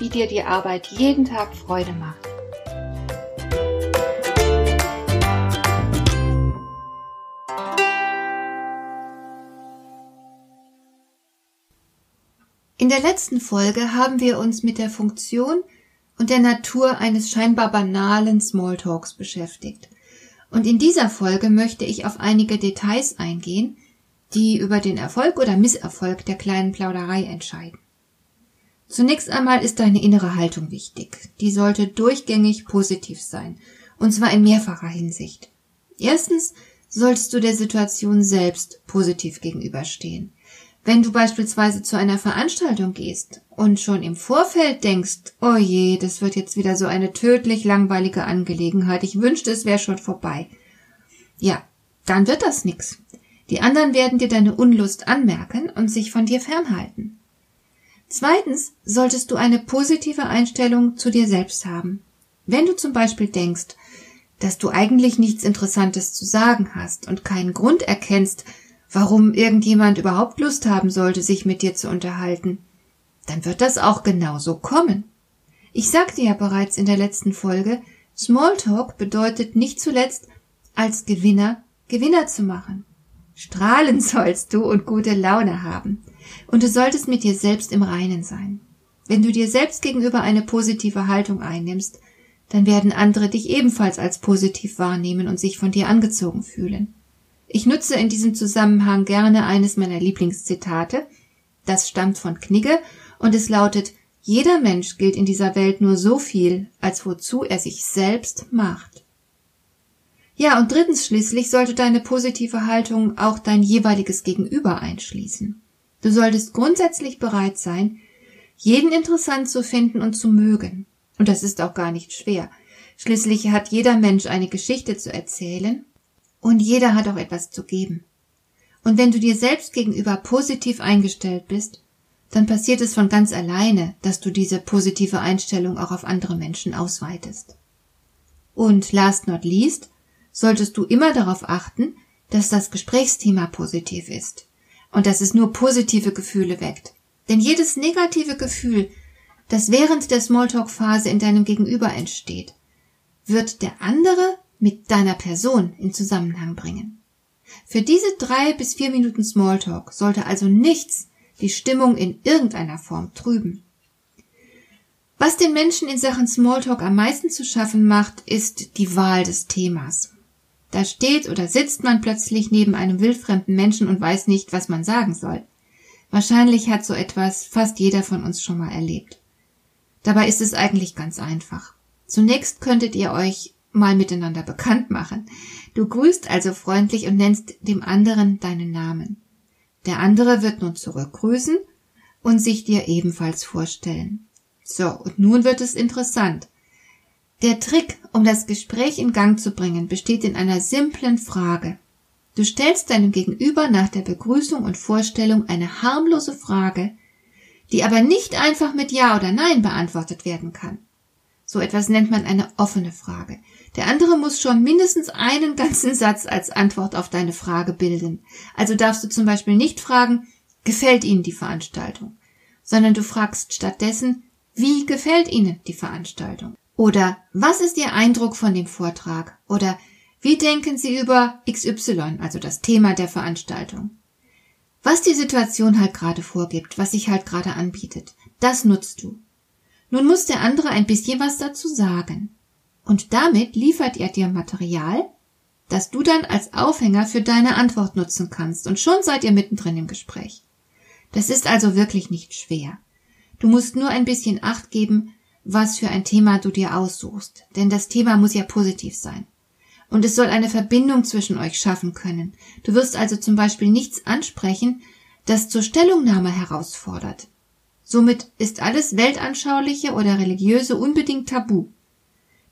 wie dir die Arbeit jeden Tag Freude macht. In der letzten Folge haben wir uns mit der Funktion und der Natur eines scheinbar banalen Smalltalks beschäftigt. Und in dieser Folge möchte ich auf einige Details eingehen, die über den Erfolg oder Misserfolg der kleinen Plauderei entscheiden. Zunächst einmal ist deine innere Haltung wichtig. Die sollte durchgängig positiv sein, und zwar in mehrfacher Hinsicht. Erstens solltest du der Situation selbst positiv gegenüberstehen. Wenn du beispielsweise zu einer Veranstaltung gehst und schon im Vorfeld denkst, oh je, das wird jetzt wieder so eine tödlich langweilige Angelegenheit, ich wünschte, es wäre schon vorbei. Ja, dann wird das nix. Die anderen werden dir deine Unlust anmerken und sich von dir fernhalten. Zweitens solltest du eine positive Einstellung zu dir selbst haben. Wenn du zum Beispiel denkst, dass du eigentlich nichts Interessantes zu sagen hast und keinen Grund erkennst, warum irgendjemand überhaupt Lust haben sollte, sich mit dir zu unterhalten, dann wird das auch genauso kommen. Ich sagte ja bereits in der letzten Folge, Smalltalk bedeutet nicht zuletzt, als Gewinner Gewinner zu machen. Strahlen sollst du und gute Laune haben. Und du solltest mit dir selbst im Reinen sein. Wenn du dir selbst gegenüber eine positive Haltung einnimmst, dann werden andere dich ebenfalls als positiv wahrnehmen und sich von dir angezogen fühlen. Ich nutze in diesem Zusammenhang gerne eines meiner Lieblingszitate. Das stammt von Knigge und es lautet, jeder Mensch gilt in dieser Welt nur so viel, als wozu er sich selbst macht. Ja, und drittens schließlich sollte deine positive Haltung auch dein jeweiliges Gegenüber einschließen. Du solltest grundsätzlich bereit sein, jeden interessant zu finden und zu mögen. Und das ist auch gar nicht schwer. Schließlich hat jeder Mensch eine Geschichte zu erzählen und jeder hat auch etwas zu geben. Und wenn du dir selbst gegenüber positiv eingestellt bist, dann passiert es von ganz alleine, dass du diese positive Einstellung auch auf andere Menschen ausweitest. Und last not least, solltest du immer darauf achten, dass das Gesprächsthema positiv ist und dass es nur positive Gefühle weckt. Denn jedes negative Gefühl, das während der Smalltalk-Phase in deinem Gegenüber entsteht, wird der andere mit deiner Person in Zusammenhang bringen. Für diese drei bis vier Minuten Smalltalk sollte also nichts die Stimmung in irgendeiner Form trüben. Was den Menschen in Sachen Smalltalk am meisten zu schaffen macht, ist die Wahl des Themas. Da steht oder sitzt man plötzlich neben einem wildfremden Menschen und weiß nicht, was man sagen soll. Wahrscheinlich hat so etwas fast jeder von uns schon mal erlebt. Dabei ist es eigentlich ganz einfach. Zunächst könntet ihr euch mal miteinander bekannt machen. Du grüßt also freundlich und nennst dem anderen deinen Namen. Der andere wird nun zurückgrüßen und sich dir ebenfalls vorstellen. So, und nun wird es interessant. Der Trick, um das Gespräch in Gang zu bringen, besteht in einer simplen Frage. Du stellst deinem Gegenüber nach der Begrüßung und Vorstellung eine harmlose Frage, die aber nicht einfach mit Ja oder Nein beantwortet werden kann. So etwas nennt man eine offene Frage. Der andere muss schon mindestens einen ganzen Satz als Antwort auf deine Frage bilden. Also darfst du zum Beispiel nicht fragen, gefällt Ihnen die Veranstaltung, sondern du fragst stattdessen, wie gefällt Ihnen die Veranstaltung? Oder was ist Ihr Eindruck von dem Vortrag? Oder wie denken Sie über XY, also das Thema der Veranstaltung? Was die Situation halt gerade vorgibt, was sich halt gerade anbietet, das nutzt du. Nun muss der andere ein bisschen was dazu sagen. Und damit liefert er dir Material, das du dann als Aufhänger für deine Antwort nutzen kannst. Und schon seid ihr mittendrin im Gespräch. Das ist also wirklich nicht schwer. Du musst nur ein bisschen Acht geben, was für ein Thema du dir aussuchst, denn das Thema muss ja positiv sein. Und es soll eine Verbindung zwischen euch schaffen können. Du wirst also zum Beispiel nichts ansprechen, das zur Stellungnahme herausfordert, Somit ist alles Weltanschauliche oder Religiöse unbedingt tabu.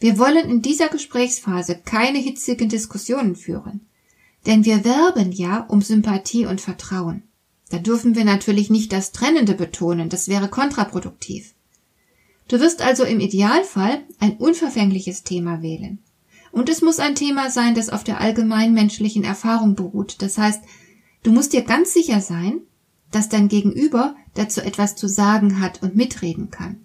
Wir wollen in dieser Gesprächsphase keine hitzigen Diskussionen führen. Denn wir werben ja um Sympathie und Vertrauen. Da dürfen wir natürlich nicht das Trennende betonen, das wäre kontraproduktiv. Du wirst also im Idealfall ein unverfängliches Thema wählen. Und es muss ein Thema sein, das auf der allgemeinmenschlichen Erfahrung beruht. Das heißt, du musst dir ganz sicher sein, dass dein Gegenüber dazu etwas zu sagen hat und mitreden kann.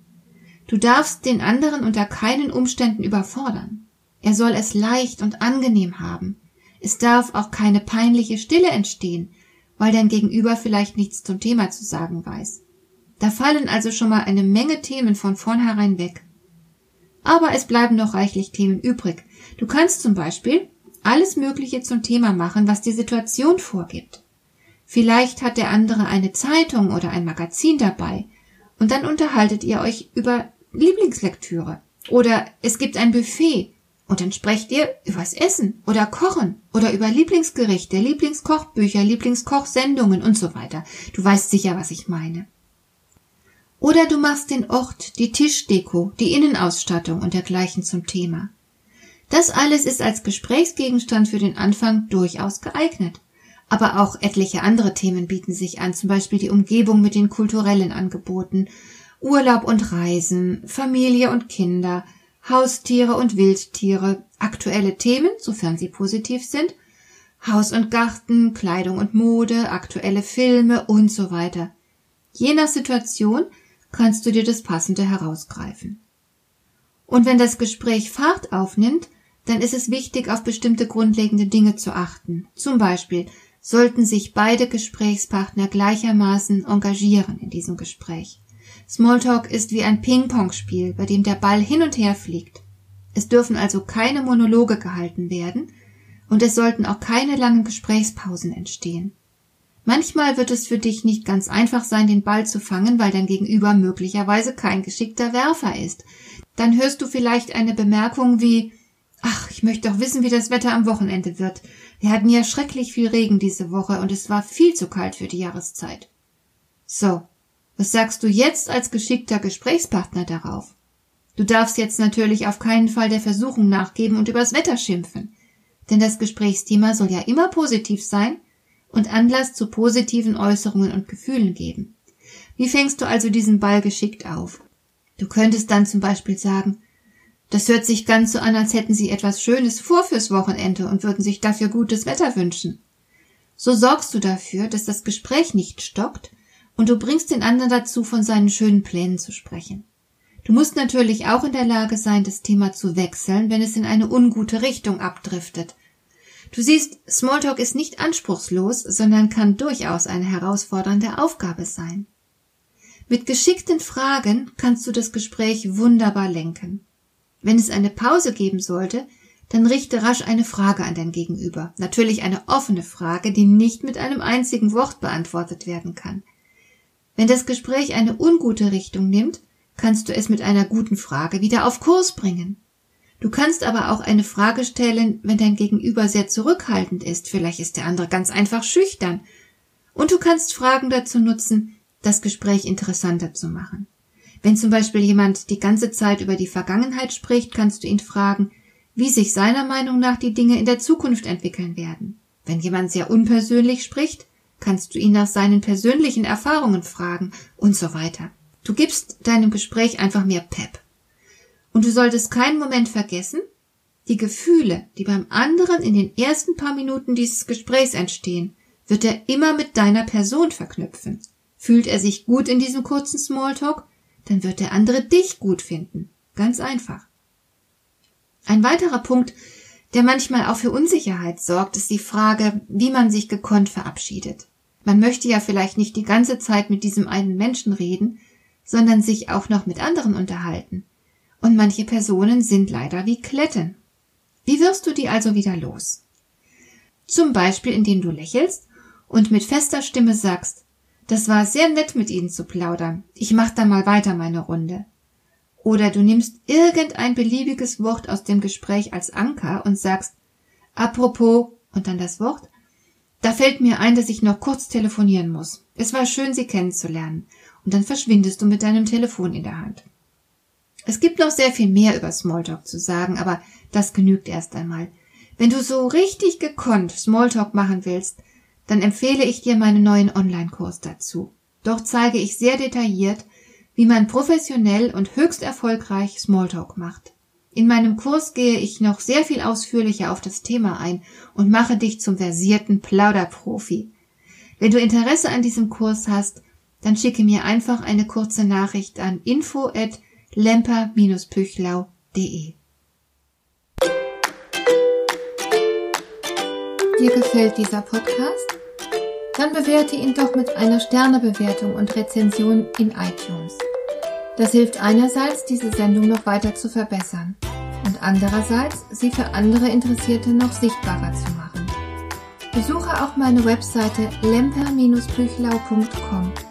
Du darfst den anderen unter keinen Umständen überfordern. Er soll es leicht und angenehm haben. Es darf auch keine peinliche Stille entstehen, weil dein Gegenüber vielleicht nichts zum Thema zu sagen weiß. Da fallen also schon mal eine Menge Themen von vornherein weg. Aber es bleiben noch reichlich Themen übrig. Du kannst zum Beispiel alles Mögliche zum Thema machen, was die Situation vorgibt. Vielleicht hat der andere eine Zeitung oder ein Magazin dabei, und dann unterhaltet ihr euch über Lieblingslektüre. Oder es gibt ein Buffet, und dann sprecht ihr übers Essen oder Kochen oder über Lieblingsgerichte, Lieblingskochbücher, Lieblingskochsendungen und so weiter. Du weißt sicher, was ich meine. Oder du machst den Ort, die Tischdeko, die Innenausstattung und dergleichen zum Thema. Das alles ist als Gesprächsgegenstand für den Anfang durchaus geeignet. Aber auch etliche andere Themen bieten sich an, zum Beispiel die Umgebung mit den kulturellen Angeboten, Urlaub und Reisen, Familie und Kinder, Haustiere und Wildtiere, aktuelle Themen, sofern sie positiv sind, Haus und Garten, Kleidung und Mode, aktuelle Filme und so weiter. Je nach Situation kannst du dir das Passende herausgreifen. Und wenn das Gespräch Fahrt aufnimmt, dann ist es wichtig, auf bestimmte grundlegende Dinge zu achten. Zum Beispiel sollten sich beide Gesprächspartner gleichermaßen engagieren in diesem Gespräch. Smalltalk ist wie ein Ping-Pong-Spiel, bei dem der Ball hin und her fliegt. Es dürfen also keine Monologe gehalten werden und es sollten auch keine langen Gesprächspausen entstehen. Manchmal wird es für dich nicht ganz einfach sein, den Ball zu fangen, weil dein Gegenüber möglicherweise kein geschickter Werfer ist. Dann hörst du vielleicht eine Bemerkung wie Ach, ich möchte doch wissen, wie das Wetter am Wochenende wird. Wir hatten ja schrecklich viel Regen diese Woche und es war viel zu kalt für die Jahreszeit. So, was sagst du jetzt als geschickter Gesprächspartner darauf? Du darfst jetzt natürlich auf keinen Fall der Versuchung nachgeben und übers Wetter schimpfen. Denn das Gesprächsthema soll ja immer positiv sein und Anlass zu positiven Äußerungen und Gefühlen geben. Wie fängst du also diesen Ball geschickt auf? Du könntest dann zum Beispiel sagen, das hört sich ganz so an, als hätten Sie etwas Schönes vor fürs Wochenende und würden sich dafür gutes Wetter wünschen. So sorgst du dafür, dass das Gespräch nicht stockt und du bringst den anderen dazu, von seinen schönen Plänen zu sprechen. Du musst natürlich auch in der Lage sein, das Thema zu wechseln, wenn es in eine ungute Richtung abdriftet. Du siehst, Smalltalk ist nicht anspruchslos, sondern kann durchaus eine herausfordernde Aufgabe sein. Mit geschickten Fragen kannst du das Gespräch wunderbar lenken. Wenn es eine Pause geben sollte, dann richte rasch eine Frage an dein Gegenüber. Natürlich eine offene Frage, die nicht mit einem einzigen Wort beantwortet werden kann. Wenn das Gespräch eine ungute Richtung nimmt, kannst du es mit einer guten Frage wieder auf Kurs bringen. Du kannst aber auch eine Frage stellen, wenn dein Gegenüber sehr zurückhaltend ist, vielleicht ist der andere ganz einfach schüchtern. Und du kannst Fragen dazu nutzen, das Gespräch interessanter zu machen. Wenn zum Beispiel jemand die ganze Zeit über die Vergangenheit spricht, kannst du ihn fragen, wie sich seiner Meinung nach die Dinge in der Zukunft entwickeln werden. Wenn jemand sehr unpersönlich spricht, kannst du ihn nach seinen persönlichen Erfahrungen fragen und so weiter. Du gibst deinem Gespräch einfach mehr Pep. Und du solltest keinen Moment vergessen, die Gefühle, die beim anderen in den ersten paar Minuten dieses Gesprächs entstehen, wird er immer mit deiner Person verknüpfen. Fühlt er sich gut in diesem kurzen Smalltalk, dann wird der andere dich gut finden. Ganz einfach. Ein weiterer Punkt, der manchmal auch für Unsicherheit sorgt, ist die Frage, wie man sich gekonnt verabschiedet. Man möchte ja vielleicht nicht die ganze Zeit mit diesem einen Menschen reden, sondern sich auch noch mit anderen unterhalten. Und manche Personen sind leider wie Kletten. Wie wirst du die also wieder los? Zum Beispiel, indem du lächelst und mit fester Stimme sagst, das war sehr nett mit Ihnen zu plaudern. Ich mach dann mal weiter meine Runde. Oder du nimmst irgendein beliebiges Wort aus dem Gespräch als Anker und sagst, apropos, und dann das Wort, da fällt mir ein, dass ich noch kurz telefonieren muss. Es war schön, Sie kennenzulernen. und dann verschwindest du mit deinem Telefon in der Hand. Es gibt noch sehr viel mehr über Smalltalk zu sagen, aber das genügt erst einmal. Wenn du so richtig gekonnt Smalltalk machen willst, dann empfehle ich dir meinen neuen Online-Kurs dazu. Dort zeige ich sehr detailliert, wie man professionell und höchst erfolgreich Smalltalk macht. In meinem Kurs gehe ich noch sehr viel ausführlicher auf das Thema ein und mache dich zum versierten Plauderprofi. Wenn du Interesse an diesem Kurs hast, dann schicke mir einfach eine kurze Nachricht an info at lemper-püchlau.de. Dir gefällt dieser Podcast? Dann bewerte ihn doch mit einer Sternebewertung und Rezension in iTunes. Das hilft einerseits, diese Sendung noch weiter zu verbessern und andererseits, sie für andere Interessierte noch sichtbarer zu machen. Besuche auch meine Webseite lemper-büchlau.com.